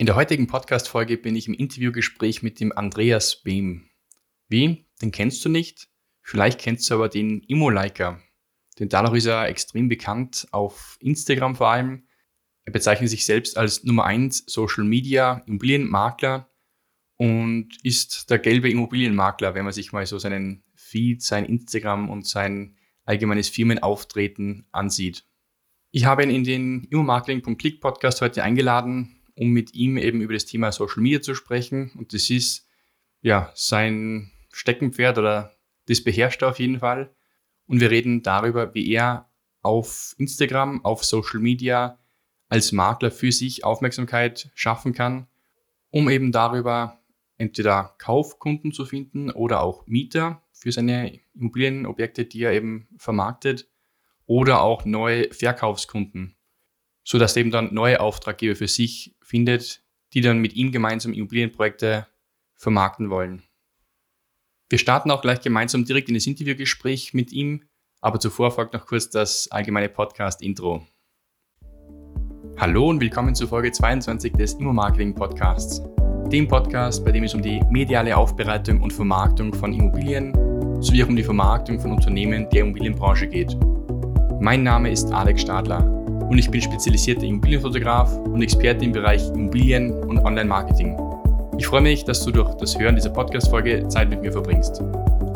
In der heutigen Podcast-Folge bin ich im Interviewgespräch mit dem Andreas Behm. Wie? Den kennst du nicht? Vielleicht kennst du aber den Immoliker. Denn dadurch ist er extrem bekannt, auf Instagram vor allem. Er bezeichnet sich selbst als Nummer 1 Social Media Immobilienmakler und ist der gelbe Immobilienmakler, wenn man sich mal so seinen Feed, sein Instagram und sein allgemeines Firmenauftreten ansieht. Ich habe ihn in den Immomarketing.click Podcast heute eingeladen, um mit ihm eben über das Thema Social Media zu sprechen. Und das ist ja sein Steckenpferd oder das beherrscht er auf jeden Fall. Und wir reden darüber, wie er auf Instagram, auf Social Media als Makler für sich Aufmerksamkeit schaffen kann, um eben darüber entweder Kaufkunden zu finden oder auch Mieter für seine Immobilienobjekte, die er eben vermarktet, oder auch neue Verkaufskunden, so dass er eben dann neue Auftraggeber für sich findet, die dann mit ihm gemeinsam Immobilienprojekte vermarkten wollen. Wir starten auch gleich gemeinsam direkt in das Interviewgespräch mit ihm, aber zuvor folgt noch kurz das allgemeine Podcast-Intro. Hallo und willkommen zur Folge 22 des Immo-Marketing Podcasts, dem Podcast, bei dem es um die mediale Aufbereitung und Vermarktung von Immobilien sowie auch um die Vermarktung von Unternehmen der Immobilienbranche geht. Mein Name ist Alex Stadler und ich bin spezialisierter Immobilienfotograf und Experte im Bereich Immobilien und Online-Marketing. Ich freue mich, dass du durch das Hören dieser Podcast-Folge Zeit mit mir verbringst.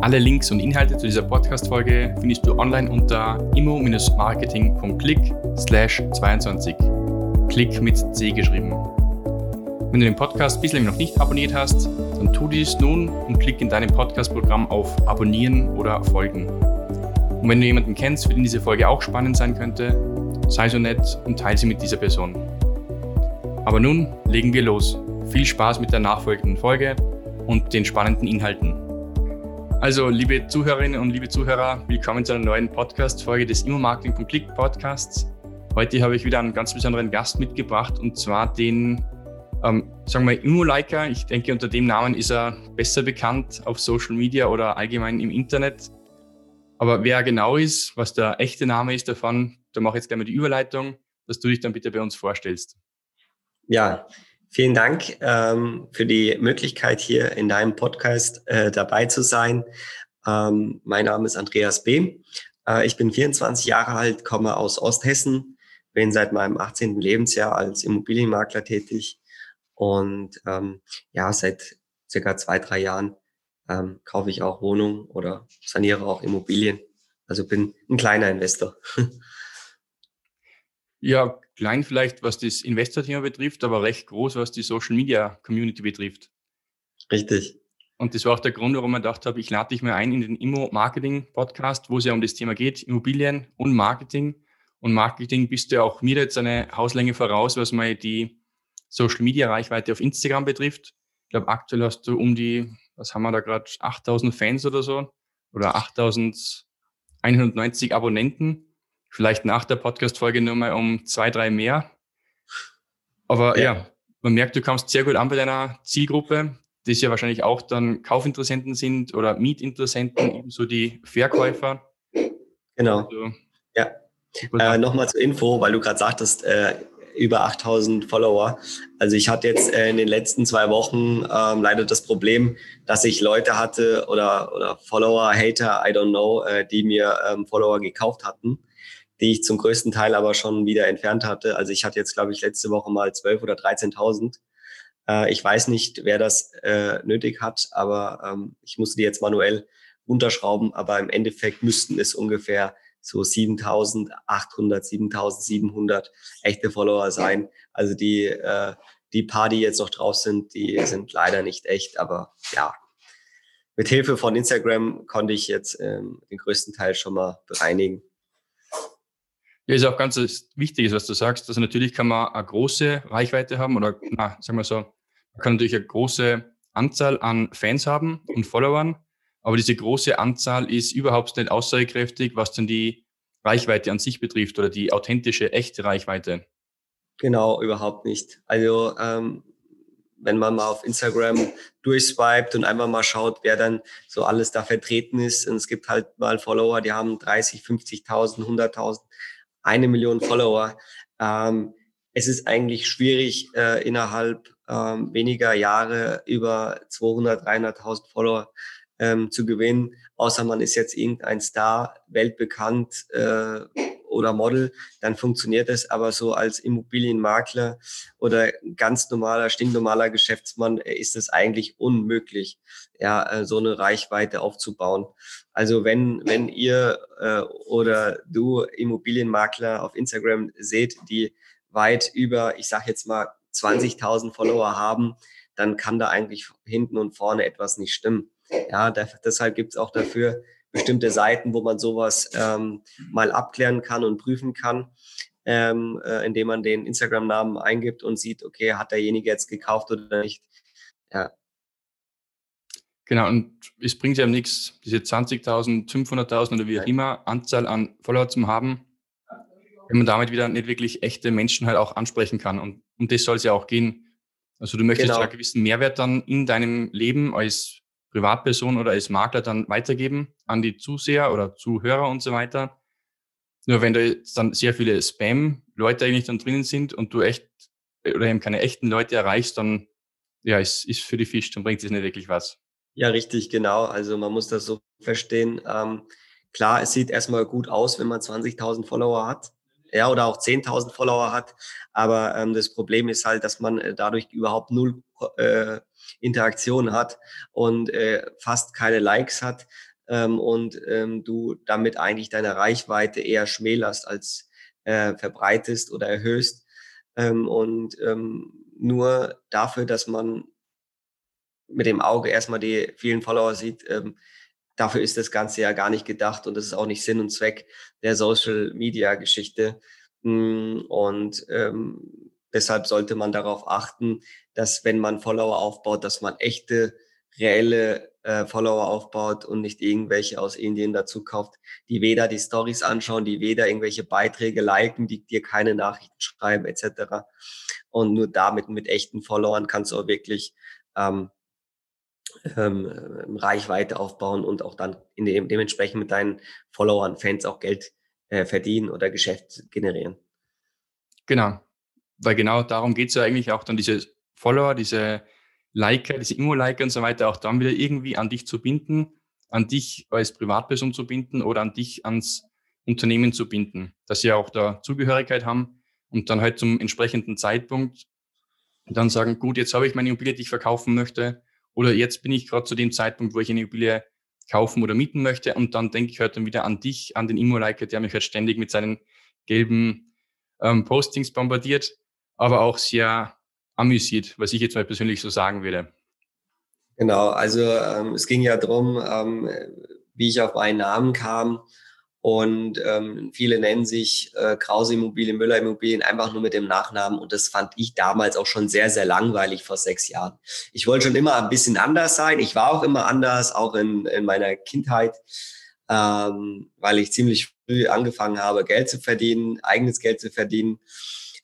Alle Links und Inhalte zu dieser Podcast-Folge findest du online unter immo-marketing.click slash 22. Klick mit C geschrieben. Wenn du den Podcast bislang noch nicht abonniert hast, dann tu dies nun und klick in deinem Podcast-Programm auf Abonnieren oder Folgen. Und wenn du jemanden kennst, für den diese Folge auch spannend sein könnte, sei so nett und teile sie mit dieser Person. Aber nun legen wir los. Viel Spaß mit der nachfolgenden Folge und den spannenden Inhalten. Also, liebe Zuhörerinnen und liebe Zuhörer, willkommen zu einer neuen Podcast-Folge des Immo-Marketing Click Podcasts. Heute habe ich wieder einen ganz besonderen Gast mitgebracht und zwar den, ähm, sagen wir, Immo-Liker. Ich denke, unter dem Namen ist er besser bekannt auf Social Media oder allgemein im Internet. Aber wer genau ist, was der echte Name ist davon, da mache ich jetzt gleich mal die Überleitung, dass du dich dann bitte bei uns vorstellst. Ja, vielen Dank ähm, für die Möglichkeit, hier in deinem Podcast äh, dabei zu sein. Ähm, mein Name ist Andreas B. Äh, ich bin 24 Jahre alt, komme aus Osthessen, bin seit meinem 18. Lebensjahr als Immobilienmakler tätig und ähm, ja, seit circa zwei, drei Jahren ähm, kaufe ich auch Wohnungen oder saniere auch Immobilien. Also bin ein kleiner Investor. Ja, klein vielleicht, was das Investor-Thema betrifft, aber recht groß, was die Social-Media-Community betrifft. Richtig. Und das war auch der Grund, warum ich gedacht habe, ich lade dich mal ein in den Immo-Marketing-Podcast, wo es ja um das Thema geht, Immobilien und Marketing. Und Marketing bist du ja auch mir jetzt eine Hauslänge voraus, was mal die Social-Media-Reichweite auf Instagram betrifft. Ich glaube, aktuell hast du um die, was haben wir da gerade, 8000 Fans oder so oder 8190 Abonnenten. Vielleicht nach der Podcast-Folge nur mal um zwei, drei mehr. Aber ja. ja, man merkt, du kommst sehr gut an bei deiner Zielgruppe, die ja wahrscheinlich auch dann Kaufinteressenten sind oder Mietinteressenten, ebenso die Verkäufer. Genau. Also, ja. Äh, Nochmal zur Info, weil du gerade sagtest, äh, über 8000 Follower. Also ich hatte jetzt äh, in den letzten zwei Wochen ähm, leider das Problem, dass ich Leute hatte oder, oder Follower, Hater, I don't know, äh, die mir ähm, Follower gekauft hatten die ich zum größten Teil aber schon wieder entfernt hatte. Also ich hatte jetzt, glaube ich, letzte Woche mal 12.000 oder 13.000. Äh, ich weiß nicht, wer das äh, nötig hat, aber ähm, ich musste die jetzt manuell unterschrauben. Aber im Endeffekt müssten es ungefähr so 7.800, 7.700 echte Follower sein. Also die, äh, die paar, die jetzt noch drauf sind, die sind leider nicht echt. Aber ja, mit Hilfe von Instagram konnte ich jetzt ähm, den größten Teil schon mal bereinigen. Ja, ist auch ganz wichtig, was du sagst. Also natürlich kann man eine große Reichweite haben oder, na, sagen wir so, man kann natürlich eine große Anzahl an Fans haben und Followern, aber diese große Anzahl ist überhaupt nicht aussagekräftig, was dann die Reichweite an sich betrifft oder die authentische, echte Reichweite. Genau, überhaupt nicht. Also ähm, wenn man mal auf Instagram durchswiped und einfach mal schaut, wer dann so alles da vertreten ist. Und es gibt halt mal Follower, die haben 30, 50.000, 100.000 eine Million Follower. Ähm, es ist eigentlich schwierig, äh, innerhalb ähm, weniger Jahre über 200, 300.000 Follower ähm, zu gewinnen, außer man ist jetzt irgendein Star, weltbekannt äh, oder Model, dann funktioniert es. Aber so als Immobilienmakler oder ganz normaler, stinknormaler Geschäftsmann äh, ist es eigentlich unmöglich, ja, äh, so eine Reichweite aufzubauen. Also wenn, wenn ihr äh, oder du Immobilienmakler auf Instagram seht, die weit über, ich sage jetzt mal, 20.000 Follower haben, dann kann da eigentlich hinten und vorne etwas nicht stimmen. Ja, da, deshalb gibt es auch dafür bestimmte Seiten, wo man sowas ähm, mal abklären kann und prüfen kann, ähm, äh, indem man den Instagram-Namen eingibt und sieht, okay, hat derjenige jetzt gekauft oder nicht. Ja. Genau, und es bringt ja nichts, diese 20.000, 500.000 oder wie auch immer Anzahl an Follower zu haben, wenn man damit wieder nicht wirklich echte Menschen halt auch ansprechen kann. Und um das soll es ja auch gehen. Also du möchtest genau. ja einen gewissen Mehrwert dann in deinem Leben als Privatperson oder als Makler dann weitergeben an die Zuseher oder Zuhörer und so weiter. Nur wenn da jetzt dann sehr viele Spam-Leute eigentlich dann drinnen sind und du echt oder eben keine echten Leute erreichst, dann ja, ist, ist für die Fisch, dann bringt es nicht wirklich was. Ja, richtig, genau. Also man muss das so verstehen. Ähm, klar, es sieht erstmal gut aus, wenn man 20.000 Follower hat ja, oder auch 10.000 Follower hat. Aber ähm, das Problem ist halt, dass man äh, dadurch überhaupt null äh, Interaktion hat und äh, fast keine Likes hat ähm, und ähm, du damit eigentlich deine Reichweite eher schmälerst als äh, verbreitest oder erhöhst. Ähm, und ähm, nur dafür, dass man mit dem Auge erstmal die vielen Follower sieht, ähm, dafür ist das Ganze ja gar nicht gedacht und das ist auch nicht Sinn und Zweck der Social Media Geschichte. Hm, und ähm, deshalb sollte man darauf achten, dass wenn man Follower aufbaut, dass man echte, reelle äh, Follower aufbaut und nicht irgendwelche aus Indien dazu kauft, die weder die Stories anschauen, die weder irgendwelche Beiträge liken, die dir keine Nachrichten schreiben etc. Und nur damit mit echten Followern kannst du auch wirklich ähm, ähm, Reichweite aufbauen und auch dann dem, dementsprechend mit deinen Followern, Fans auch Geld äh, verdienen oder Geschäft generieren. Genau, weil genau darum geht es ja eigentlich auch dann diese Follower, diese Liker, diese Immo-Liker und so weiter, auch dann wieder irgendwie an dich zu binden, an dich als Privatperson zu binden oder an dich ans Unternehmen zu binden, dass sie auch da Zugehörigkeit haben und dann halt zum entsprechenden Zeitpunkt dann sagen, gut, jetzt habe ich meine Immobilie, die ich verkaufen möchte, oder jetzt bin ich gerade zu dem Zeitpunkt, wo ich eine Immobilie kaufen oder mieten möchte. Und dann denke ich halt dann wieder an dich, an den Immo-Liker, der mich halt ständig mit seinen gelben ähm, Postings bombardiert, aber auch sehr amüsiert, was ich jetzt mal persönlich so sagen würde. Genau, also ähm, es ging ja darum, ähm, wie ich auf meinen Namen kam. Und ähm, viele nennen sich äh, Krause Immobilien, Müller Immobilien einfach nur mit dem Nachnamen. Und das fand ich damals auch schon sehr, sehr langweilig vor sechs Jahren. Ich wollte schon immer ein bisschen anders sein. Ich war auch immer anders, auch in, in meiner Kindheit, ähm, weil ich ziemlich früh angefangen habe, Geld zu verdienen, eigenes Geld zu verdienen.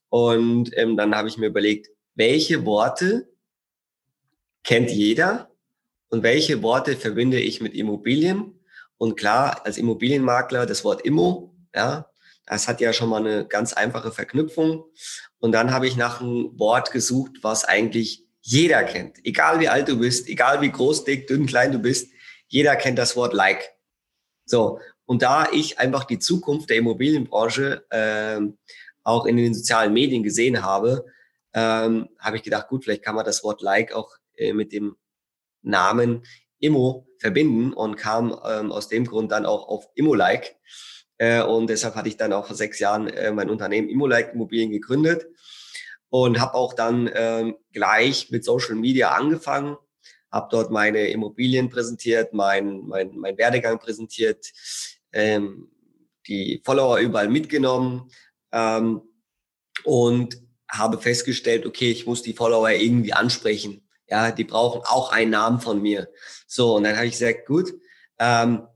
Und ähm, dann habe ich mir überlegt, welche Worte kennt jeder und welche Worte verbinde ich mit Immobilien und klar, als Immobilienmakler das Wort Immo, ja, das hat ja schon mal eine ganz einfache Verknüpfung. Und dann habe ich nach einem Wort gesucht, was eigentlich jeder kennt. Egal wie alt du bist, egal wie groß, dick, dünn, klein du bist, jeder kennt das Wort Like. So, und da ich einfach die Zukunft der Immobilienbranche ähm, auch in den sozialen Medien gesehen habe, ähm, habe ich gedacht, gut, vielleicht kann man das Wort Like auch äh, mit dem Namen Immo verbinden und kam ähm, aus dem Grund dann auch auf Immolike. Äh, und deshalb hatte ich dann auch vor sechs Jahren äh, mein Unternehmen Immolike Immobilien gegründet und habe auch dann ähm, gleich mit Social Media angefangen, habe dort meine Immobilien präsentiert, mein, mein, mein Werdegang präsentiert, ähm, die Follower überall mitgenommen ähm, und habe festgestellt, okay, ich muss die Follower irgendwie ansprechen. Ja, die brauchen auch einen Namen von mir. So, und dann habe ich gesagt, gut, ähm,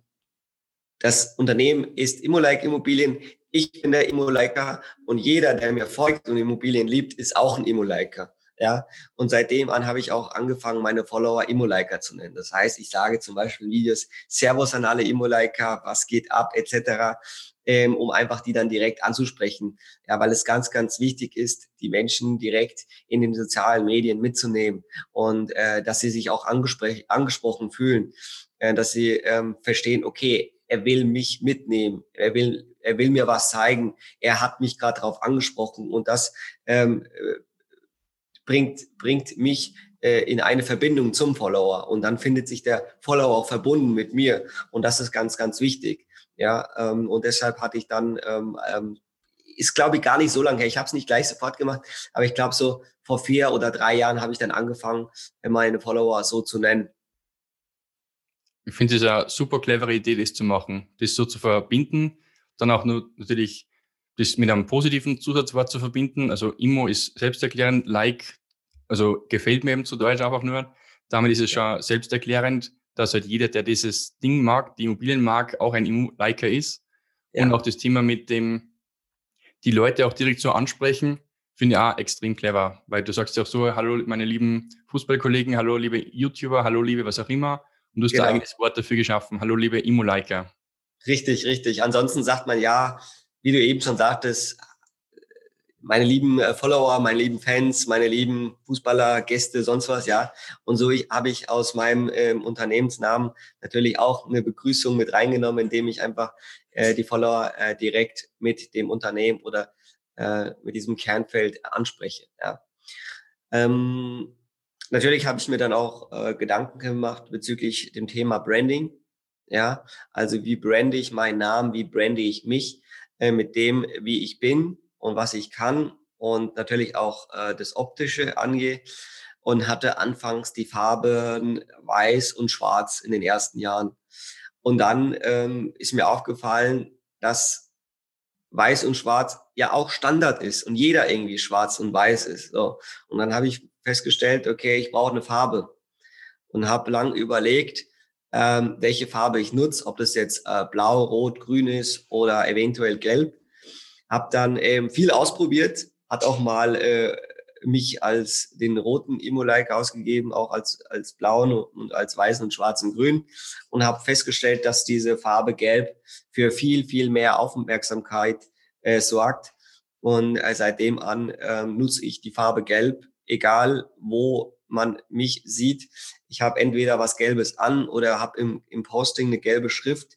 das Unternehmen ist Immolike Immobilien. Ich bin der Immoliker und jeder, der mir folgt und Immobilien liebt, ist auch ein Immoliker. Ja, und seitdem an habe ich auch angefangen, meine Follower Immoliker zu nennen. Das heißt, ich sage zum Beispiel in Videos Servus an alle Immoliker, was geht ab, etc. ähm, um einfach die dann direkt anzusprechen. Ja, weil es ganz, ganz wichtig ist, die Menschen direkt in den sozialen Medien mitzunehmen und äh, dass sie sich auch angesprochen fühlen, äh, dass sie ähm, verstehen, okay, er will mich mitnehmen, er will, er will mir was zeigen, er hat mich gerade darauf angesprochen und das ähm, äh, bringt, bringt mich äh, in eine Verbindung zum Follower und dann findet sich der Follower auch verbunden mit mir und das ist ganz, ganz wichtig. Ja, ähm, und deshalb hatte ich dann, ähm, ähm, ist glaube ich gar nicht so lange her, ich habe es nicht gleich sofort gemacht, aber ich glaube so vor vier oder drei Jahren habe ich dann angefangen, meine Follower so zu nennen. Ich finde es eine super clevere Idee, das zu machen, das so zu verbinden, dann auch nur natürlich das mit einem positiven Zusatzwort zu verbinden. Also Immo ist selbsterklärend, Like, also gefällt mir eben zu Deutsch einfach nur. Damit ist es schon selbsterklärend dass halt jeder, der dieses Ding mag, die Immobilien mag, auch ein Liker ist. Ja. Und auch das Thema mit dem, die Leute auch direkt so ansprechen, finde ich auch extrem clever, weil du sagst ja auch so, hallo meine lieben Fußballkollegen, hallo liebe YouTuber, hallo liebe was auch immer. Und du hast genau. ein eigenes Wort dafür geschaffen. Hallo liebe Immo-Liker. Richtig, richtig. Ansonsten sagt man ja, wie du eben schon sagtest, meine lieben äh, Follower, meine lieben Fans, meine lieben Fußballer, Gäste, sonst was, ja. Und so habe ich aus meinem ähm, Unternehmensnamen natürlich auch eine Begrüßung mit reingenommen, indem ich einfach äh, die Follower äh, direkt mit dem Unternehmen oder äh, mit diesem Kernfeld anspreche. Ja. Ähm, natürlich habe ich mir dann auch äh, Gedanken gemacht bezüglich dem Thema Branding. Ja, also wie brande ich meinen Namen, wie brande ich mich äh, mit dem, wie ich bin und was ich kann und natürlich auch äh, das Optische angehe und hatte anfangs die Farben weiß und schwarz in den ersten Jahren. Und dann ähm, ist mir aufgefallen, dass weiß und schwarz ja auch Standard ist und jeder irgendwie schwarz und weiß ist. So. Und dann habe ich festgestellt, okay, ich brauche eine Farbe und habe lang überlegt, ähm, welche Farbe ich nutze, ob das jetzt äh, blau, rot, grün ist oder eventuell gelb. Habe dann ähm, viel ausprobiert, hat auch mal äh, mich als den roten Immo-like ausgegeben, auch als, als blauen und als weißen und schwarzen grün und habe festgestellt, dass diese Farbe gelb für viel, viel mehr Aufmerksamkeit äh, sorgt. Und äh, seitdem an äh, nutze ich die Farbe gelb, egal wo man mich sieht. Ich habe entweder was Gelbes an oder habe im, im Posting eine gelbe Schrift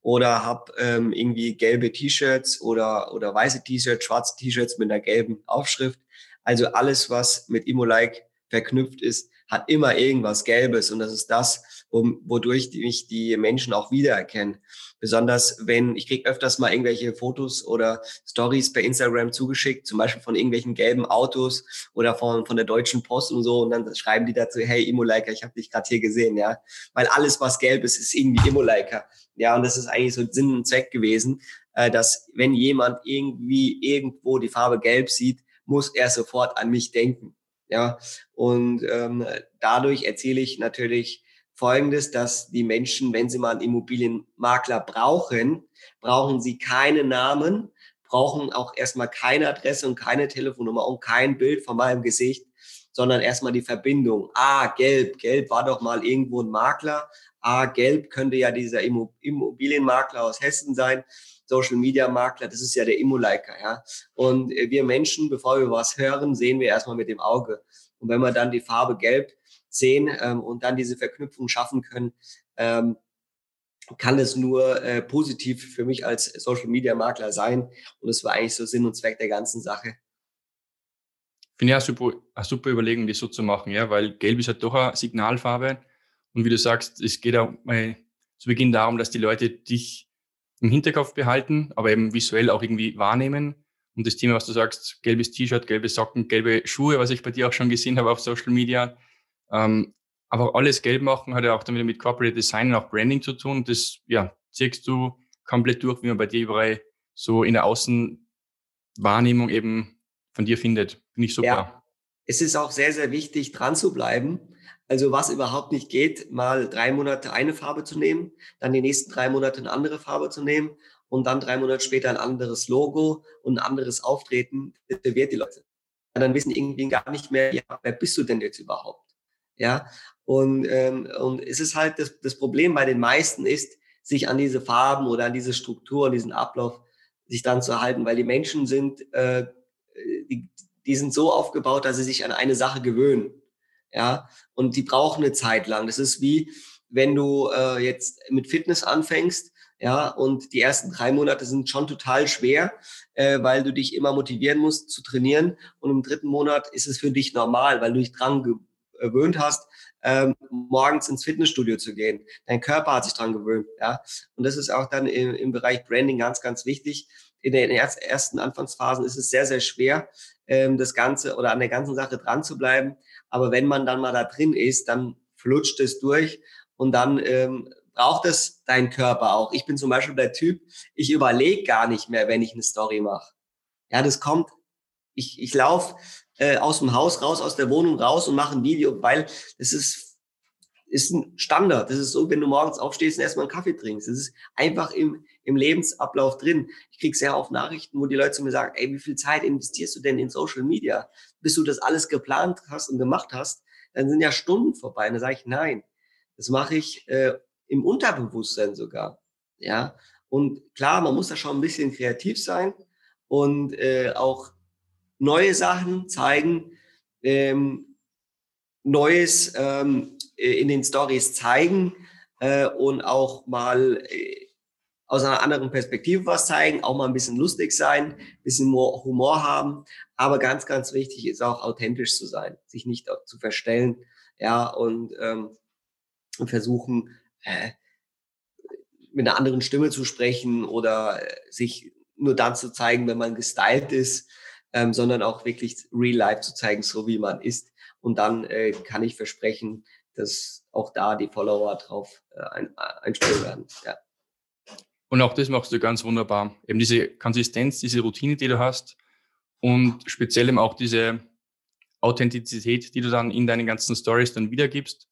oder habe ähm, irgendwie gelbe T-Shirts oder, oder weiße T-Shirts, schwarze T-Shirts mit einer gelben Aufschrift. Also alles, was mit Immo-like verknüpft ist, hat immer irgendwas Gelbes und das ist das, um, wodurch mich die Menschen auch wiedererkennen. Besonders wenn, ich krieg öfters mal irgendwelche Fotos oder Stories per Instagram zugeschickt, zum Beispiel von irgendwelchen gelben Autos oder von, von der Deutschen Post und so und dann schreiben die dazu, hey Immo-Liker, ich habe dich gerade hier gesehen, ja. Weil alles, was gelb ist, ist irgendwie Immo-Liker. Ja, und das ist eigentlich so Sinn und Zweck gewesen, äh, dass wenn jemand irgendwie irgendwo die Farbe gelb sieht, muss er sofort an mich denken. Ja, und ähm, dadurch erzähle ich natürlich Folgendes, dass die Menschen, wenn sie mal einen Immobilienmakler brauchen, brauchen sie keine Namen, brauchen auch erstmal keine Adresse und keine Telefonnummer und kein Bild von meinem Gesicht, sondern erstmal die Verbindung. Ah, gelb, gelb war doch mal irgendwo ein Makler. Ah, gelb könnte ja dieser Immobilienmakler aus Hessen sein. Social Media Makler, das ist ja der Immoliker, ja. Und äh, wir Menschen, bevor wir was hören, sehen wir erstmal mit dem Auge. Und wenn wir dann die Farbe Gelb sehen ähm, und dann diese Verknüpfung schaffen können, ähm, kann es nur äh, positiv für mich als Social Media Makler sein. Und das war eigentlich so Sinn und Zweck der ganzen Sache. Finde ich auch super, eine super Überlegung, das so zu machen, ja, weil Gelb ist halt doch eine Signalfarbe. Und wie du sagst, es geht auch mal zu Beginn darum, dass die Leute dich im Hinterkopf behalten, aber eben visuell auch irgendwie wahrnehmen. Und das Thema, was du sagst, gelbes T-Shirt, gelbe Socken, gelbe Schuhe, was ich bei dir auch schon gesehen habe auf Social Media. Ähm, aber alles gelb machen hat ja auch damit mit Corporate Design und auch Branding zu tun. Das ja, ziehst du komplett durch, wie man bei dir überall so in der Außenwahrnehmung eben von dir findet. Finde ich super. Ja. Es ist auch sehr, sehr wichtig, dran zu bleiben also was überhaupt nicht geht, mal drei Monate eine Farbe zu nehmen, dann die nächsten drei Monate eine andere Farbe zu nehmen und dann drei Monate später ein anderes Logo und ein anderes Auftreten, das verwirrt die Leute. dann wissen irgendwie gar nicht mehr, ja, wer bist du denn jetzt überhaupt? Ja, und, ähm, und es ist halt das, das Problem bei den meisten ist, sich an diese Farben oder an diese Struktur, an diesen Ablauf sich dann zu halten, weil die Menschen sind, äh, die, die sind so aufgebaut, dass sie sich an eine Sache gewöhnen. Ja, und die brauchen eine Zeit lang. Das ist wie, wenn du äh, jetzt mit Fitness anfängst, ja, und die ersten drei Monate sind schon total schwer, äh, weil du dich immer motivieren musst zu trainieren. Und im dritten Monat ist es für dich normal, weil du dich dran gewöhnt hast, ähm, morgens ins Fitnessstudio zu gehen. Dein Körper hat sich dran gewöhnt, ja. Und das ist auch dann im, im Bereich Branding ganz, ganz wichtig. In den ersten Anfangsphasen ist es sehr, sehr schwer, ähm, das Ganze oder an der ganzen Sache dran zu bleiben. Aber wenn man dann mal da drin ist, dann flutscht es durch und dann ähm, braucht es dein Körper auch. Ich bin zum Beispiel der Typ, ich überlege gar nicht mehr, wenn ich eine Story mache. Ja, das kommt, ich, ich laufe äh, aus dem Haus raus, aus der Wohnung raus und mache ein Video, weil das ist, ist ein Standard. Das ist so, wenn du morgens aufstehst und erstmal einen Kaffee trinkst. Das ist einfach im, im Lebensablauf drin. Ich kriege sehr oft Nachrichten, wo die Leute zu mir sagen, ey, wie viel Zeit investierst du denn in Social Media? Bis du das alles geplant hast und gemacht hast, dann sind ja Stunden vorbei. Und dann sage ich, nein, das mache ich äh, im Unterbewusstsein sogar. Ja, und klar, man muss da schon ein bisschen kreativ sein und äh, auch neue Sachen zeigen, ähm, Neues ähm, in den Stories zeigen äh, und auch mal äh, aus einer anderen Perspektive was zeigen, auch mal ein bisschen lustig sein, ein bisschen Humor haben. Aber ganz, ganz wichtig ist auch authentisch zu sein, sich nicht zu verstellen, ja, und, ähm, versuchen, äh, mit einer anderen Stimme zu sprechen oder äh, sich nur dann zu zeigen, wenn man gestylt ist, ähm, sondern auch wirklich real life zu zeigen, so wie man ist. Und dann äh, kann ich versprechen, dass auch da die Follower drauf äh, ein, einspielen werden. Ja. Und auch das machst du ganz wunderbar. Eben diese Konsistenz, diese Routine, die du hast und speziell eben auch diese Authentizität, die du dann in deinen ganzen Stories dann wiedergibst.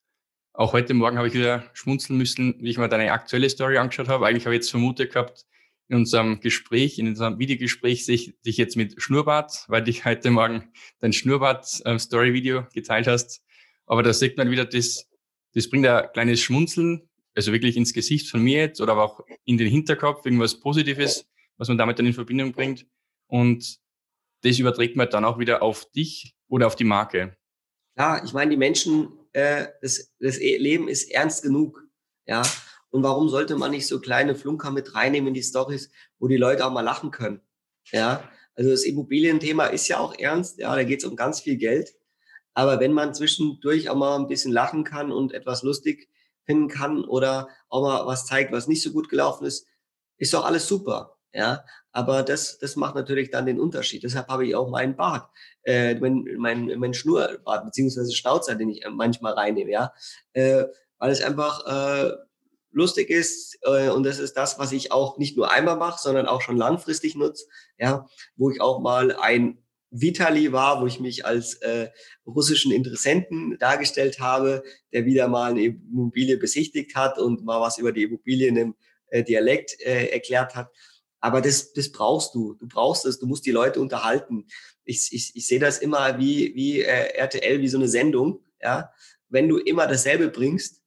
Auch heute Morgen habe ich wieder schmunzeln müssen, wie ich mir deine aktuelle Story angeschaut habe. Eigentlich habe ich jetzt vermutet gehabt, in unserem Gespräch, in unserem Videogespräch, sehe ich dich jetzt mit Schnurrbart, weil dich heute Morgen dein Schnurrbart-Story-Video geteilt hast. Aber da sieht man wieder, das, das bringt ein kleines Schmunzeln, also wirklich ins Gesicht von mir jetzt oder aber auch in den Hinterkopf, irgendwas Positives, was man damit dann in Verbindung bringt. Und das überträgt man dann auch wieder auf dich oder auf die Marke. Ja, ich meine, die Menschen äh, das, das Leben ist ernst genug. Ja. Und warum sollte man nicht so kleine Flunker mit reinnehmen in die Stories, wo die Leute auch mal lachen können? Ja. Also das Immobilienthema ist ja auch ernst. Ja, da geht es um ganz viel Geld. Aber wenn man zwischendurch auch mal ein bisschen lachen kann und etwas lustig finden kann oder auch mal was zeigt, was nicht so gut gelaufen ist, ist doch alles super. Ja, aber das, das macht natürlich dann den Unterschied. Deshalb habe ich auch meinen Bart, äh, mein, mein, mein Schnurrbart beziehungsweise Schnauzer, den ich manchmal reinnehme, ja, äh, weil es einfach äh, lustig ist äh, und das ist das, was ich auch nicht nur einmal mache, sondern auch schon langfristig nutze, ja, wo ich auch mal ein Vitali war, wo ich mich als äh, russischen Interessenten dargestellt habe, der wieder mal eine Immobilie besichtigt hat und mal was über die Immobilie in einem äh, Dialekt äh, erklärt hat. Aber das, das brauchst du. Du brauchst es. Du musst die Leute unterhalten. Ich, ich, ich sehe das immer wie, wie äh, RTL, wie so eine Sendung. Ja, wenn du immer dasselbe bringst,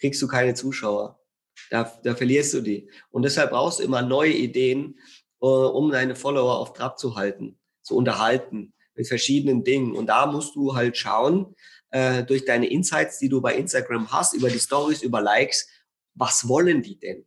kriegst du keine Zuschauer. Da, da verlierst du die. Und deshalb brauchst du immer neue Ideen, äh, um deine Follower auf Trab zu halten, zu unterhalten mit verschiedenen Dingen. Und da musst du halt schauen, äh, durch deine Insights, die du bei Instagram hast, über die Stories, über Likes, was wollen die denn?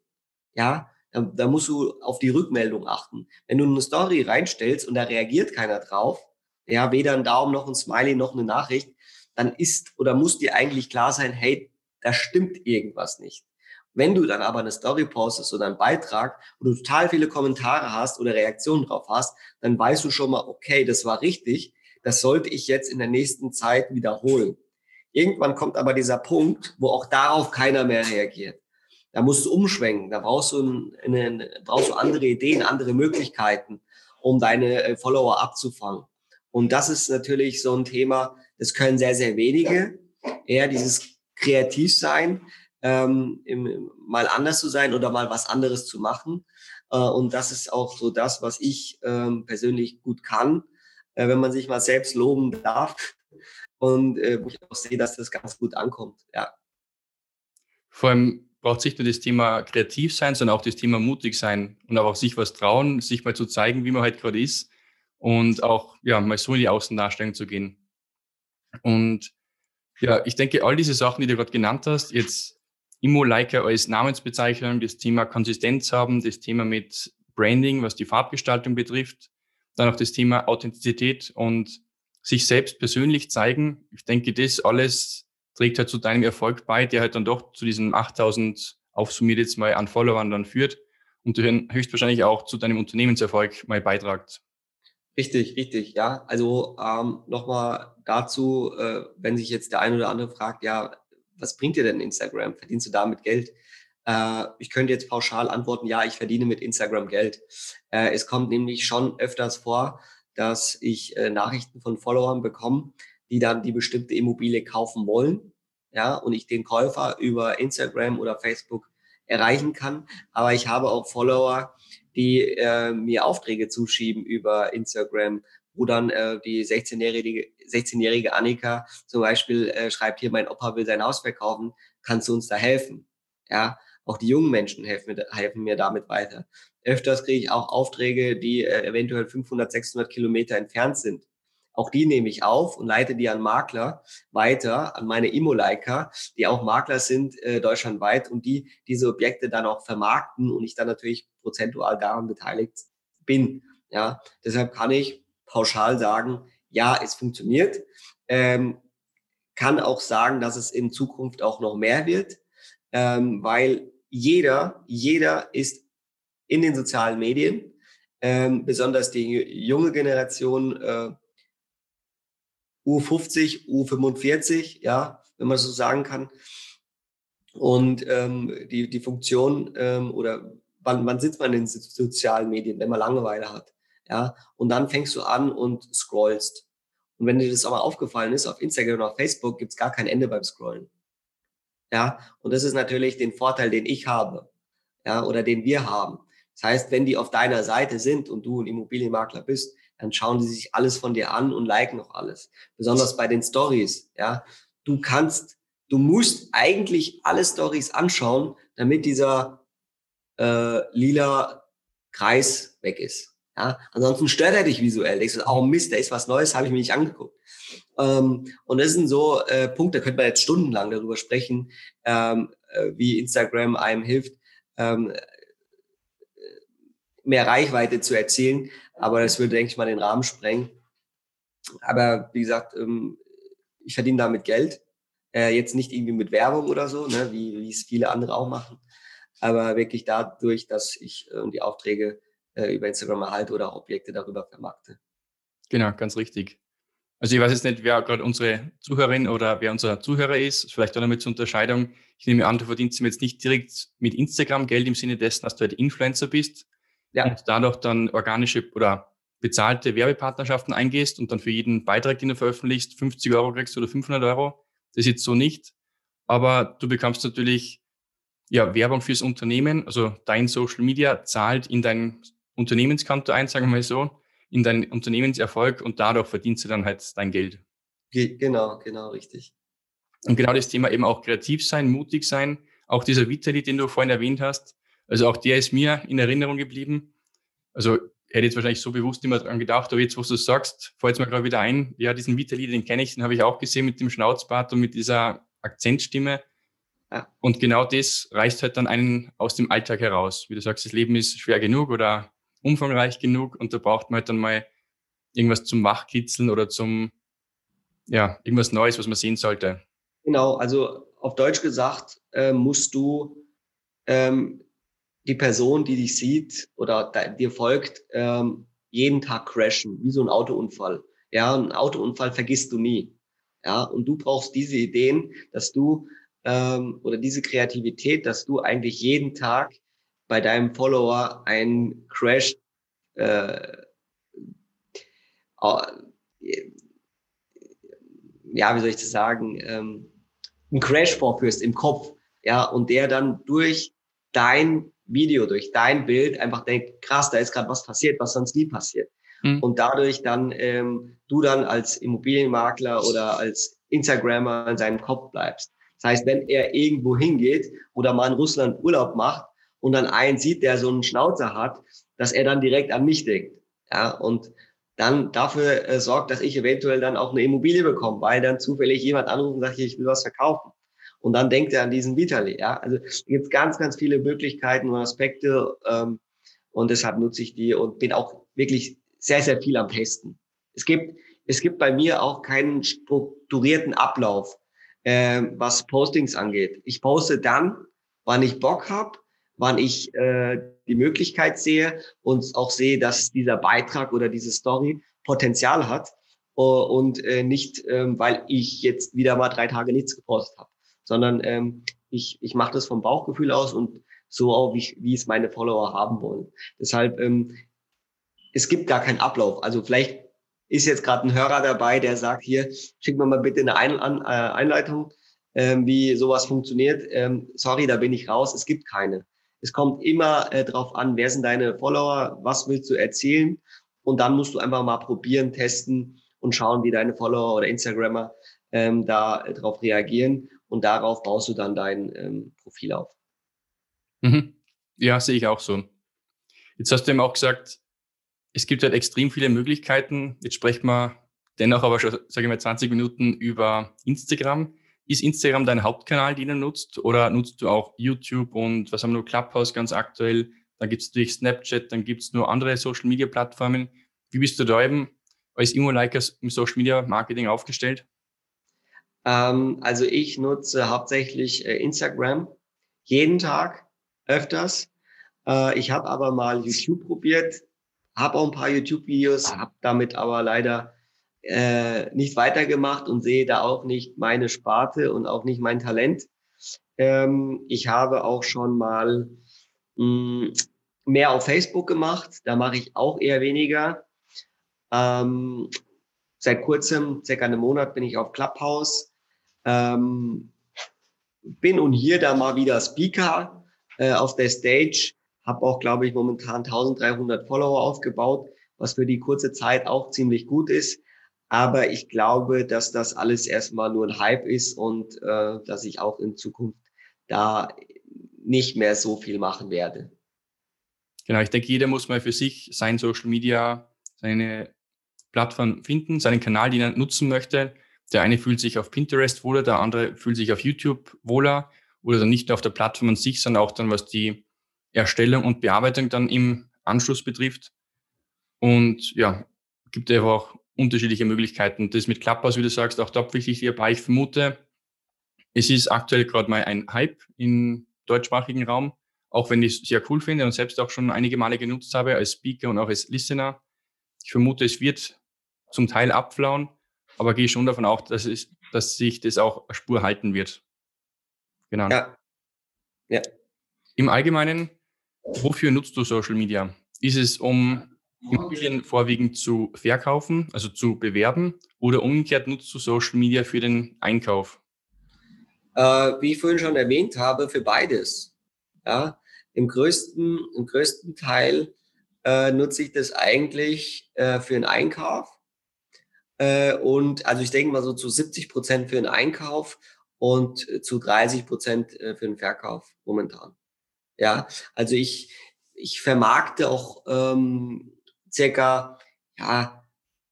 Ja, da, da musst du auf die Rückmeldung achten. Wenn du eine Story reinstellst und da reagiert keiner drauf, ja, weder ein Daumen noch ein Smiley noch eine Nachricht, dann ist oder muss dir eigentlich klar sein, hey, da stimmt irgendwas nicht. Wenn du dann aber eine Story postest oder einen Beitrag, wo du total viele Kommentare hast oder Reaktionen drauf hast, dann weißt du schon mal, okay, das war richtig, das sollte ich jetzt in der nächsten Zeit wiederholen. Irgendwann kommt aber dieser Punkt, wo auch darauf keiner mehr reagiert. Da musst du umschwenken, da brauchst du, eine, brauchst du andere Ideen, andere Möglichkeiten, um deine äh, Follower abzufangen. Und das ist natürlich so ein Thema, das können sehr, sehr wenige. Eher dieses kreativ sein, ähm, mal anders zu sein oder mal was anderes zu machen. Äh, und das ist auch so das, was ich ähm, persönlich gut kann, äh, wenn man sich mal selbst loben darf. Und äh, wo ich auch sehe, dass das ganz gut ankommt. Ja. Vor allem braucht sich nur das Thema kreativ sein, sondern auch das Thema mutig sein und auch sich was trauen, sich mal zu zeigen, wie man halt gerade ist und auch ja mal so in die Außendarstellung zu gehen. Und ja, ich denke, all diese Sachen, die du gerade genannt hast, jetzt Immo-Liker als Namensbezeichnung, das Thema Konsistenz haben, das Thema mit Branding, was die Farbgestaltung betrifft, dann auch das Thema Authentizität und sich selbst persönlich zeigen. Ich denke, das alles trägt halt zu deinem Erfolg bei, der halt dann doch zu diesen 8000 aufsummiert jetzt mal an Followern dann führt und höchstwahrscheinlich auch zu deinem Unternehmenserfolg mal beitragt. Richtig, richtig, ja. Also ähm, nochmal dazu, äh, wenn sich jetzt der eine oder andere fragt, ja, was bringt dir denn Instagram? Verdienst du damit Geld? Äh, ich könnte jetzt pauschal antworten, ja, ich verdiene mit Instagram Geld. Äh, es kommt nämlich schon öfters vor, dass ich äh, Nachrichten von Followern bekomme, die dann die bestimmte Immobilie kaufen wollen, ja, und ich den Käufer über Instagram oder Facebook erreichen kann. Aber ich habe auch Follower, die äh, mir Aufträge zuschieben über Instagram, wo dann äh, die 16-jährige 16 Annika zum Beispiel äh, schreibt, hier, mein Opa will sein Haus verkaufen, kannst du uns da helfen? Ja, auch die jungen Menschen helfen mir, helfen mir damit weiter. Öfters kriege ich auch Aufträge, die äh, eventuell 500, 600 Kilometer entfernt sind. Auch die nehme ich auf und leite die an Makler weiter, an meine Immo-Liker, die auch Makler sind äh, deutschlandweit und die diese Objekte dann auch vermarkten und ich dann natürlich prozentual daran beteiligt bin. Ja, deshalb kann ich pauschal sagen, ja, es funktioniert. Ähm, kann auch sagen, dass es in Zukunft auch noch mehr wird, ähm, weil jeder, jeder ist in den sozialen Medien, ähm, besonders die junge Generation, äh, U50, U45, ja, wenn man so sagen kann. Und ähm, die, die Funktion ähm, oder wann, wann sitzt man in den sozialen Medien, wenn man Langeweile hat. Ja, und dann fängst du an und scrollst. Und wenn dir das aber aufgefallen ist, auf Instagram oder auf Facebook gibt's gar kein Ende beim Scrollen. Ja, und das ist natürlich den Vorteil, den ich habe, ja, oder den wir haben. Das heißt, wenn die auf deiner Seite sind und du ein Immobilienmakler bist, dann schauen die sich alles von dir an und liken auch alles. Besonders bei den Stories, ja. Du kannst, du musst eigentlich alle Stories anschauen, damit dieser äh, lila Kreis weg ist. Ja, ansonsten stört er dich visuell. Denkst du, oh Mist, da ist was Neues, habe ich mir nicht angeguckt. Ähm, und das sind so äh, Punkte, da könnte man jetzt stundenlang darüber sprechen, ähm, äh, wie Instagram einem hilft, ähm, mehr Reichweite zu erzielen. Aber das würde, denke ich mal, den Rahmen sprengen. Aber wie gesagt, ähm, ich verdiene damit Geld. Äh, jetzt nicht irgendwie mit Werbung oder so, ne, wie, wie es viele andere auch machen. Aber wirklich dadurch, dass ich äh, die Aufträge äh, über Instagram erhalte oder Objekte darüber vermarkte. Genau, ganz richtig. Also ich weiß jetzt nicht, wer gerade unsere Zuhörerin oder wer unser Zuhörer ist. Vielleicht auch noch mit zur Unterscheidung. Ich nehme an, du verdienst jetzt nicht direkt mit Instagram Geld im Sinne dessen, dass du halt Influencer bist, ja. und dadurch dann organische oder bezahlte Werbepartnerschaften eingehst und dann für jeden Beitrag, den du veröffentlichst, 50 Euro kriegst oder 500 Euro. Das ist jetzt so nicht. Aber du bekommst natürlich ja, Werbung fürs Unternehmen, also dein Social Media zahlt in dein Unternehmenskonto ein, sagen wir mal so, in deinen Unternehmenserfolg und dadurch verdienst du dann halt dein Geld. Genau, genau, richtig. Und genau das Thema eben auch kreativ sein, mutig sein, auch dieser Vitali, den du vorhin erwähnt hast, also auch der ist mir in Erinnerung geblieben. Also hätte jetzt wahrscheinlich so bewusst nicht mehr dran gedacht, aber jetzt, wo du sagst, fällt es mir gerade wieder ein, ja, diesen Vitali, den kenne ich, den habe ich auch gesehen mit dem Schnauzbart und mit dieser Akzentstimme. Ja. Und genau das reißt halt dann einen aus dem Alltag heraus. Wie du sagst, das Leben ist schwer genug oder umfangreich genug und da braucht man halt dann mal irgendwas zum Wachkitzeln oder zum, ja, irgendwas Neues, was man sehen sollte. Genau, also auf Deutsch gesagt, äh, musst du ähm, die Person, die dich sieht oder dir folgt, ähm, jeden Tag crashen, wie so ein Autounfall. Ja, ein Autounfall vergisst du nie. Ja, und du brauchst diese Ideen, dass du ähm, oder diese Kreativität, dass du eigentlich jeden Tag bei deinem Follower einen Crash äh, ja, wie soll ich das sagen, ähm, einen Crash vorführst im Kopf, ja, und der dann durch dein Video, durch dein Bild einfach denkt, krass, da ist gerade was passiert, was sonst nie passiert. Mhm. Und dadurch dann ähm, du dann als Immobilienmakler oder als Instagrammer in seinem Kopf bleibst. Das heißt, wenn er irgendwo hingeht oder mal in Russland Urlaub macht und dann einen sieht, der so einen Schnauzer hat, dass er dann direkt an mich denkt. Ja, und dann dafür äh, sorgt, dass ich eventuell dann auch eine Immobilie bekomme, weil dann zufällig jemand anruft und sagt, ich will was verkaufen. Und dann denkt er an diesen Vitali. Ja, also gibt ganz, ganz viele Möglichkeiten und Aspekte. Ähm, und deshalb nutze ich die und bin auch wirklich sehr, sehr viel am Testen. Es gibt, es gibt bei mir auch keinen strukturierten Ablauf, äh, was Postings angeht. Ich poste dann, wann ich Bock habe, wann ich äh, die Möglichkeit sehe und auch sehe, dass dieser Beitrag oder diese Story Potenzial hat uh, und äh, nicht, ähm, weil ich jetzt wieder mal drei Tage nichts gepostet habe, sondern ähm, ich, ich mache das vom Bauchgefühl aus und so auch, wie, wie es meine Follower haben wollen. Deshalb, ähm, es gibt gar keinen Ablauf. Also vielleicht ist jetzt gerade ein Hörer dabei, der sagt, hier, schick mir mal bitte eine ein an, äh, Einleitung, ähm, wie sowas funktioniert. Ähm, sorry, da bin ich raus. Es gibt keine. Es kommt immer äh, darauf an, wer sind deine Follower, was willst du erzählen und dann musst du einfach mal probieren, testen und schauen, wie deine Follower oder Instagrammer ähm, da äh, drauf reagieren und darauf baust du dann dein ähm, Profil auf. Mhm. Ja, sehe ich auch so. Jetzt hast du eben auch gesagt, es gibt halt extrem viele Möglichkeiten. Jetzt sprechen wir dennoch aber schon, sage ich mal, 20 Minuten über Instagram. Ist Instagram dein Hauptkanal, den du nutzt? Oder nutzt du auch YouTube und was haben wir noch Clubhouse ganz aktuell? Dann gibt es natürlich Snapchat, dann gibt es nur andere Social Media Plattformen. Wie bist du da eben als Immo-Liker im Social Media Marketing aufgestellt? Ähm, also ich nutze hauptsächlich äh, Instagram jeden Tag, öfters. Äh, ich habe aber mal YouTube probiert, habe auch ein paar YouTube-Videos, habe damit aber leider äh, nicht weitergemacht und sehe da auch nicht meine Sparte und auch nicht mein Talent. Ähm, ich habe auch schon mal mh, hm, mehr auf Facebook gemacht. Da mache ich auch eher weniger. Ähm, seit kurzem, circa einem Monat, bin ich auf Clubhouse. Ähm, bin und hier da mal wieder Speaker äh, auf der Stage. Habe auch, glaube ich, momentan 1300 Follower aufgebaut, was für die kurze Zeit auch ziemlich gut ist. Aber ich glaube, dass das alles erstmal nur ein Hype ist und äh, dass ich auch in Zukunft da nicht mehr so viel machen werde. Genau, ich denke, jeder muss mal für sich sein Social Media, seine Plattform finden, seinen Kanal, den er nutzen möchte. Der eine fühlt sich auf Pinterest wohler, der andere fühlt sich auf YouTube wohler oder dann nicht nur auf der Plattform an sich, sondern auch dann, was die Erstellung und Bearbeitung dann im Anschluss betrifft. Und ja, gibt einfach auch unterschiedliche Möglichkeiten. Das mit Clubhouse, wie du sagst, auch top wichtig hierbei. Ich vermute, es ist aktuell gerade mal ein Hype im deutschsprachigen Raum, auch wenn ich es sehr cool finde und selbst auch schon einige Male genutzt habe als Speaker und auch als Listener. Ich vermute, es wird zum Teil abflauen, aber gehe schon davon aus, dass, es, dass sich das auch Spur halten wird. Genau. Ja. ja. Im Allgemeinen, wofür nutzt du Social Media? Ist es, um Immobilien vorwiegend zu verkaufen, also zu bewerben, oder umgekehrt nutzt du Social Media für den Einkauf? Äh, wie ich vorhin schon erwähnt habe, für beides. Ja, im größten, im größten Teil äh, nutze ich das eigentlich äh, für den Einkauf. Äh, und also ich denke mal so zu 70 Prozent für den Einkauf und zu 30 Prozent äh, für den Verkauf momentan. Ja, also ich, ich vermarkte auch ähm, circa ja,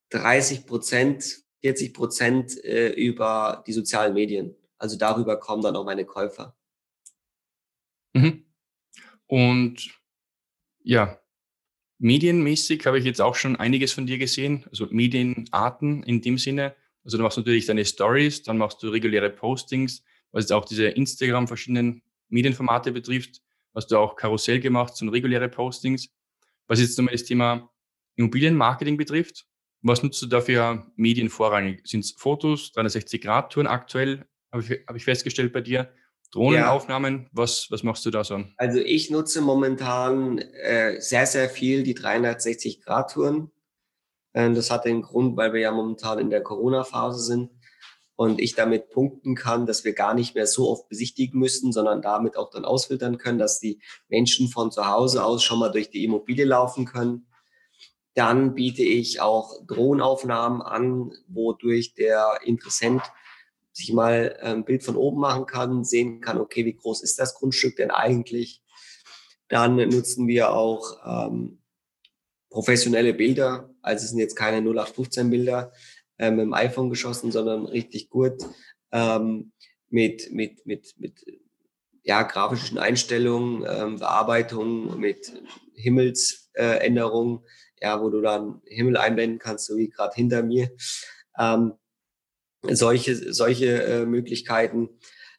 30 Prozent, 40 Prozent äh, über die sozialen Medien. Also darüber kommen dann auch meine Käufer. Mhm. Und ja, medienmäßig habe ich jetzt auch schon einiges von dir gesehen, also Medienarten in dem Sinne. Also du machst natürlich deine Stories, dann machst du reguläre Postings, was jetzt auch diese Instagram verschiedenen Medienformate betrifft, hast du auch Karussell gemacht, so reguläre Postings. Was jetzt nochmal das Thema Immobilienmarketing betrifft, was nutzt du da für Medien vorrangig? Sind es Fotos, 360-Grad-Touren aktuell, habe ich, hab ich festgestellt bei dir? Drohnenaufnahmen, ja. was, was machst du da so? Also ich nutze momentan äh, sehr, sehr viel die 360-Grad-Touren. Äh, das hat den Grund, weil wir ja momentan in der Corona-Phase sind und ich damit punkten kann, dass wir gar nicht mehr so oft besichtigen müssen, sondern damit auch dann ausfiltern können, dass die Menschen von zu Hause aus schon mal durch die Immobilie laufen können dann biete ich auch Drohnenaufnahmen an, wodurch der Interessent sich mal ein ähm, Bild von oben machen kann, sehen kann, okay, wie groß ist das Grundstück denn eigentlich? Dann nutzen wir auch ähm, professionelle Bilder, also es sind jetzt keine 0815 Bilder äh, mit dem iPhone geschossen, sondern richtig gut ähm, mit, mit, mit, mit ja, grafischen Einstellungen, ähm, Bearbeitung, mit Himmelsänderungen, ja, wo du dann Himmel einblenden kannst, so wie gerade hinter mir. Ähm, solche solche äh, Möglichkeiten.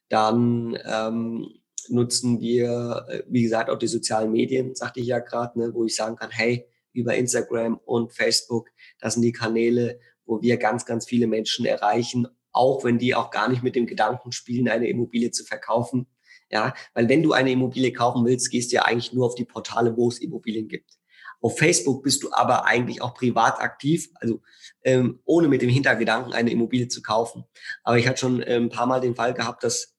Dann ähm, nutzen wir, äh, wie gesagt, auch die sozialen Medien, sagte ich ja gerade, ne, wo ich sagen kann, hey, über Instagram und Facebook, das sind die Kanäle, wo wir ganz, ganz viele Menschen erreichen, auch wenn die auch gar nicht mit dem Gedanken spielen, eine Immobilie zu verkaufen. Ja, weil wenn du eine Immobilie kaufen willst, gehst du ja eigentlich nur auf die Portale, wo es Immobilien gibt. Auf Facebook bist du aber eigentlich auch privat aktiv, also ähm, ohne mit dem Hintergedanken eine Immobilie zu kaufen. Aber ich hatte schon äh, ein paar Mal den Fall gehabt, dass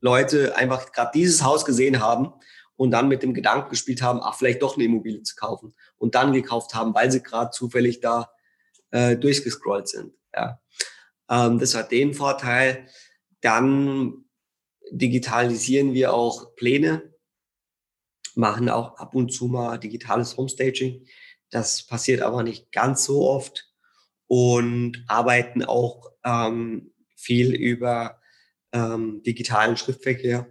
Leute einfach gerade dieses Haus gesehen haben und dann mit dem Gedanken gespielt haben, ach, vielleicht doch eine Immobilie zu kaufen und dann gekauft haben, weil sie gerade zufällig da äh, durchgescrollt sind. Ja. Ähm, das hat den Vorteil. Dann digitalisieren wir auch Pläne, machen auch ab und zu mal digitales Homestaging. Das passiert aber nicht ganz so oft und arbeiten auch ähm, viel über ähm, digitalen Schriftverkehr.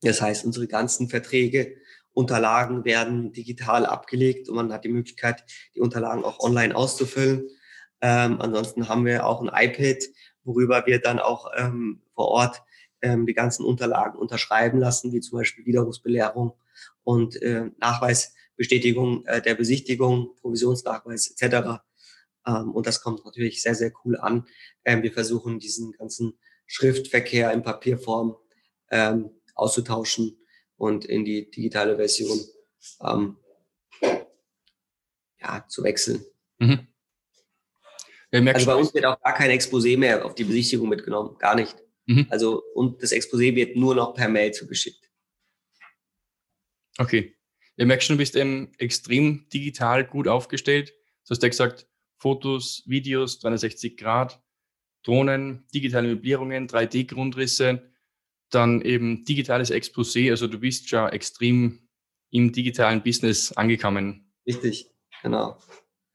Das heißt, unsere ganzen Verträge, Unterlagen werden digital abgelegt und man hat die Möglichkeit, die Unterlagen auch online auszufüllen. Ähm, ansonsten haben wir auch ein iPad, worüber wir dann auch ähm, vor Ort ähm, die ganzen Unterlagen unterschreiben lassen, wie zum Beispiel Widerrufsbelehrung und äh, Nachweisbestätigung äh, der Besichtigung, Provisionsnachweis etc. Ähm, und das kommt natürlich sehr, sehr cool an. Ähm, wir versuchen diesen ganzen Schriftverkehr in Papierform ähm, auszutauschen und in die digitale Version ähm, ja, zu wechseln. Mhm. also bei uns wird auch gar kein Exposé mehr auf die Besichtigung mitgenommen, gar nicht. Mhm. Also und das Exposé wird nur noch per Mail zugeschickt. Okay. Ich merke schon, du bist eben extrem digital gut aufgestellt. Du hast ja gesagt, Fotos, Videos, 360 Grad, Drohnen, digitale Möblierungen, 3D-Grundrisse, dann eben digitales Exposé. Also du bist schon extrem im digitalen Business angekommen. Richtig, genau.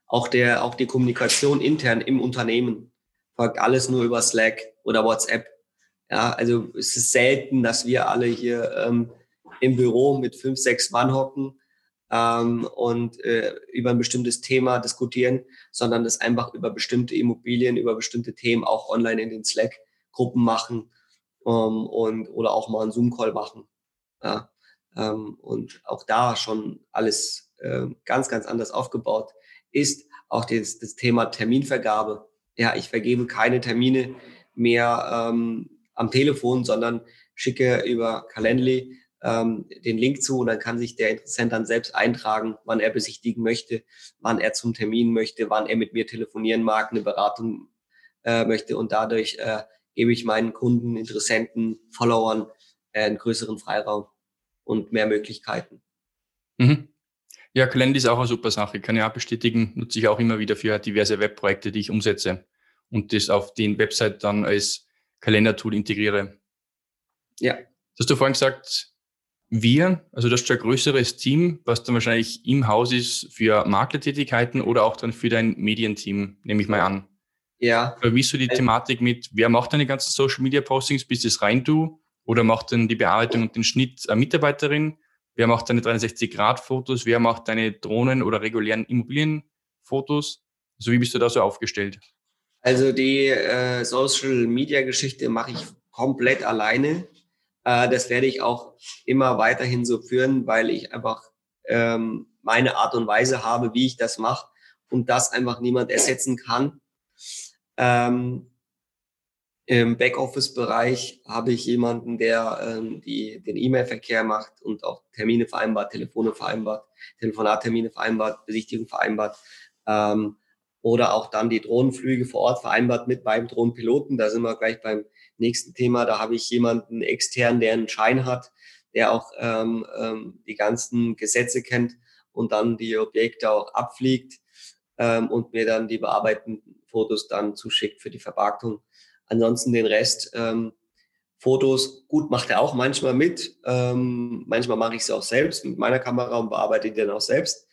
Auch, der, auch die Kommunikation intern im Unternehmen folgt alles nur über Slack oder WhatsApp. Ja, also es ist selten, dass wir alle hier ähm, im Büro mit fünf, sechs Mann hocken ähm, und äh, über ein bestimmtes Thema diskutieren, sondern das einfach über bestimmte Immobilien, über bestimmte Themen auch online in den Slack-Gruppen machen ähm, und oder auch mal einen Zoom-Call machen. Ja, ähm, und auch da schon alles äh, ganz, ganz anders aufgebaut ist. Auch das, das Thema Terminvergabe. Ja, ich vergebe keine Termine mehr ähm, am Telefon, sondern schicke über Calendly ähm, den Link zu und dann kann sich der Interessent dann selbst eintragen, wann er besichtigen möchte, wann er zum Termin möchte, wann er mit mir telefonieren mag, eine Beratung äh, möchte und dadurch äh, gebe ich meinen Kunden, Interessenten, Followern äh, einen größeren Freiraum und mehr Möglichkeiten. Mhm. Ja, Calendly ist auch eine super Sache, kann ich auch bestätigen, nutze ich auch immer wieder für diverse Webprojekte, die ich umsetze und das auf den Website dann als Kalendertool integriere. Ja. Das hast du vorhin gesagt, wir, also das ist ein größeres Team, was dann wahrscheinlich im Haus ist für Maklertätigkeiten oder auch dann für dein Medienteam, nehme ich mal an. Ja. Wie ist so die Thematik mit, wer macht deine ganzen Social Media Postings, bist es rein du? Oder macht dann die Bearbeitung und den Schnitt eine Mitarbeiterin? Wer macht deine 360-Grad-Fotos? Wer macht deine Drohnen oder regulären Immobilienfotos? Also wie bist du da so aufgestellt? Also die äh, Social Media Geschichte mache ich komplett alleine. Äh, das werde ich auch immer weiterhin so führen, weil ich einfach ähm, meine Art und Weise habe, wie ich das mache und das einfach niemand ersetzen kann. Ähm, Im Backoffice-Bereich habe ich jemanden, der ähm, die, den E-Mail-Verkehr macht und auch Termine vereinbart, Telefone vereinbart, Telefonattermine vereinbart, Besichtigung vereinbart. Ähm, oder auch dann die Drohnenflüge vor Ort vereinbart mit beim Drohnenpiloten. Da sind wir gleich beim nächsten Thema. Da habe ich jemanden extern, der einen Schein hat, der auch ähm, ähm, die ganzen Gesetze kennt und dann die Objekte auch abfliegt ähm, und mir dann die bearbeiteten Fotos dann zuschickt für die Vermarktung. ansonsten den Rest, ähm, Fotos, gut, macht er auch manchmal mit. Ähm, manchmal mache ich es auch selbst mit meiner Kamera und bearbeite die dann auch selbst.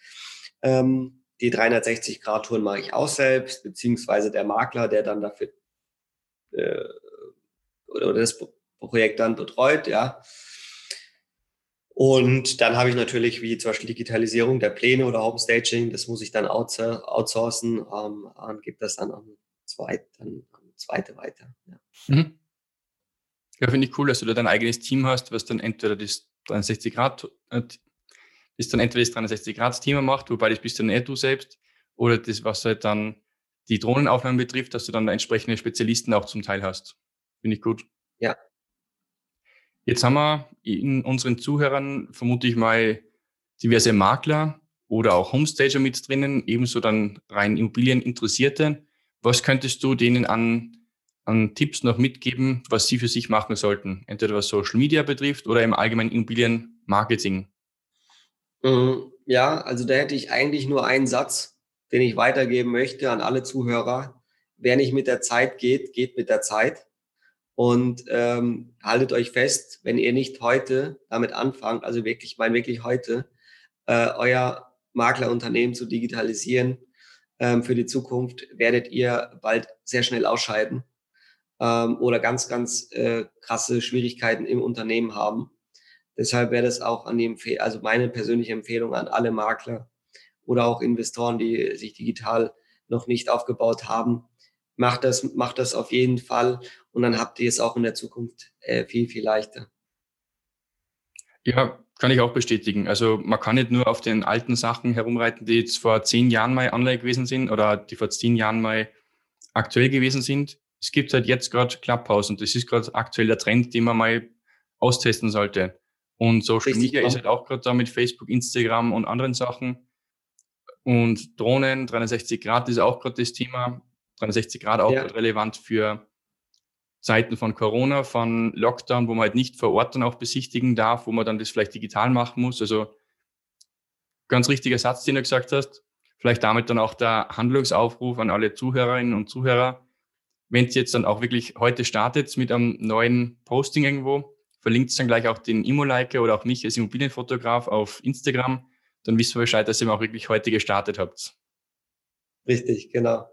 Ähm, die 360-Grad-Touren mache ich auch selbst, beziehungsweise der Makler, der dann dafür äh, oder das Projekt dann betreut, ja. Und dann habe ich natürlich, wie zum Beispiel Digitalisierung der Pläne oder Homestaging, das muss ich dann outsourcen ähm, und gebe das dann an, zweit, dann an zweite weiter. Ja. Mhm. Ja, finde ich cool, dass du da dein eigenes Team hast, was dann entweder das 360 Grad, äh, das dann entweder das 360 Grad Thema macht, wobei das bist dann nicht du selbst, oder das, was halt dann die Drohnenaufnahmen betrifft, dass du dann entsprechende Spezialisten auch zum Teil hast. Finde ich gut. Ja. Jetzt haben wir in unseren Zuhörern vermute ich mal diverse Makler oder auch Homestager mit drinnen, ebenso dann rein Immobilieninteressierte. Was könntest du denen an an Tipps noch mitgeben, was Sie für sich machen sollten? Entweder was Social Media betrifft oder im allgemeinen Immobilienmarketing? Mhm. Ja, also da hätte ich eigentlich nur einen Satz, den ich weitergeben möchte an alle Zuhörer. Wer nicht mit der Zeit geht, geht mit der Zeit. Und ähm, haltet euch fest, wenn ihr nicht heute damit anfangt, also wirklich, ich meine wirklich heute, äh, euer Maklerunternehmen zu digitalisieren ähm, für die Zukunft, werdet ihr bald sehr schnell ausscheiden ähm, oder ganz, ganz äh, krasse Schwierigkeiten im Unternehmen haben. Deshalb wäre das auch an die Empfehlung, also meine persönliche Empfehlung an alle Makler oder auch Investoren, die sich digital noch nicht aufgebaut haben. Macht das, macht das auf jeden Fall und dann habt ihr es auch in der Zukunft äh, viel, viel leichter. Ja, kann ich auch bestätigen. Also man kann nicht nur auf den alten Sachen herumreiten, die jetzt vor zehn Jahren mal online gewesen sind oder die vor zehn Jahren mal aktuell gewesen sind es gibt halt jetzt gerade Clubhouse und das ist gerade aktuell der Trend, den man mal austesten sollte. Und Social Richtig Media ist halt auch gerade da mit Facebook, Instagram und anderen Sachen. Und Drohnen, 360 Grad ist auch gerade das Thema. 360 Grad auch ja. relevant für Zeiten von Corona, von Lockdown, wo man halt nicht vor Ort dann auch besichtigen darf, wo man dann das vielleicht digital machen muss. Also ganz richtiger Satz, den du gesagt hast. Vielleicht damit dann auch der Handlungsaufruf an alle Zuhörerinnen und Zuhörer wenn es jetzt dann auch wirklich heute startet mit einem neuen Posting irgendwo, verlinkt es dann gleich auch den Immo-Like oder auch mich als Immobilienfotograf auf Instagram, dann wissen wir Bescheid, dass ihr auch wirklich heute gestartet habt. Richtig, genau.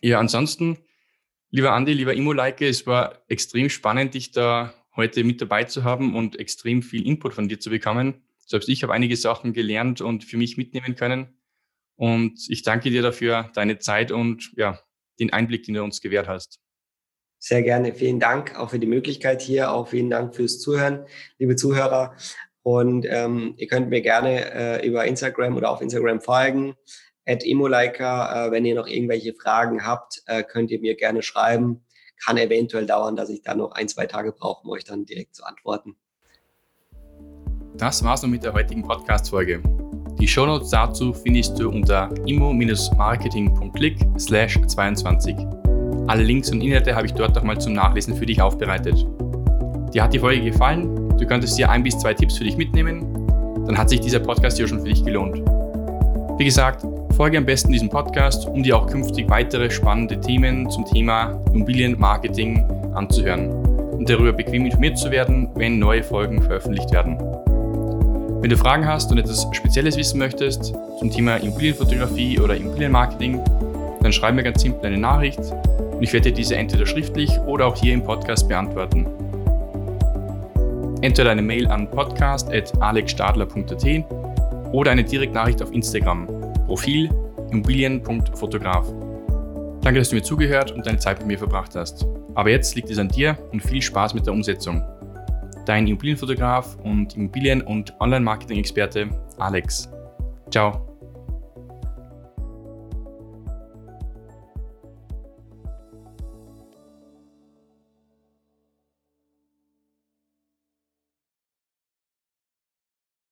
Ja, ansonsten, lieber Andi, lieber Immo-Like, es war extrem spannend, dich da heute mit dabei zu haben und extrem viel Input von dir zu bekommen. Selbst ich habe einige Sachen gelernt und für mich mitnehmen können. Und ich danke dir dafür deine Zeit und ja, den Einblick, den du uns gewährt hast. Sehr gerne. Vielen Dank auch für die Möglichkeit hier. Auch vielen Dank fürs Zuhören, liebe Zuhörer. Und ähm, ihr könnt mir gerne äh, über Instagram oder auf Instagram folgen. At Imolaika. Äh, wenn ihr noch irgendwelche Fragen habt, äh, könnt ihr mir gerne schreiben. Kann eventuell dauern, dass ich da noch ein, zwei Tage brauche, um euch dann direkt zu antworten. Das war's nun mit der heutigen Podcast-Folge. Die Shownotes dazu findest du unter immo-marketing.click 22. Alle Links und Inhalte habe ich dort nochmal zum Nachlesen für dich aufbereitet. Dir hat die Folge gefallen? Du könntest dir ein bis zwei Tipps für dich mitnehmen? Dann hat sich dieser Podcast hier schon für dich gelohnt. Wie gesagt, folge am besten diesem Podcast, um dir auch künftig weitere spannende Themen zum Thema Immobilienmarketing anzuhören und darüber bequem informiert zu werden, wenn neue Folgen veröffentlicht werden. Wenn du Fragen hast und etwas Spezielles wissen möchtest zum Thema Immobilienfotografie oder Immobilienmarketing, dann schreib mir ganz simpel eine Nachricht und ich werde diese entweder schriftlich oder auch hier im Podcast beantworten. Entweder eine Mail an podcast.alexstadler.at oder eine Direktnachricht auf Instagram. Profil immobilien.fotograf. Danke, dass du mir zugehört und deine Zeit mit mir verbracht hast. Aber jetzt liegt es an dir und viel Spaß mit der Umsetzung dein Immobilienfotograf und Immobilien- und Online-Marketing-Experte Alex. Ciao.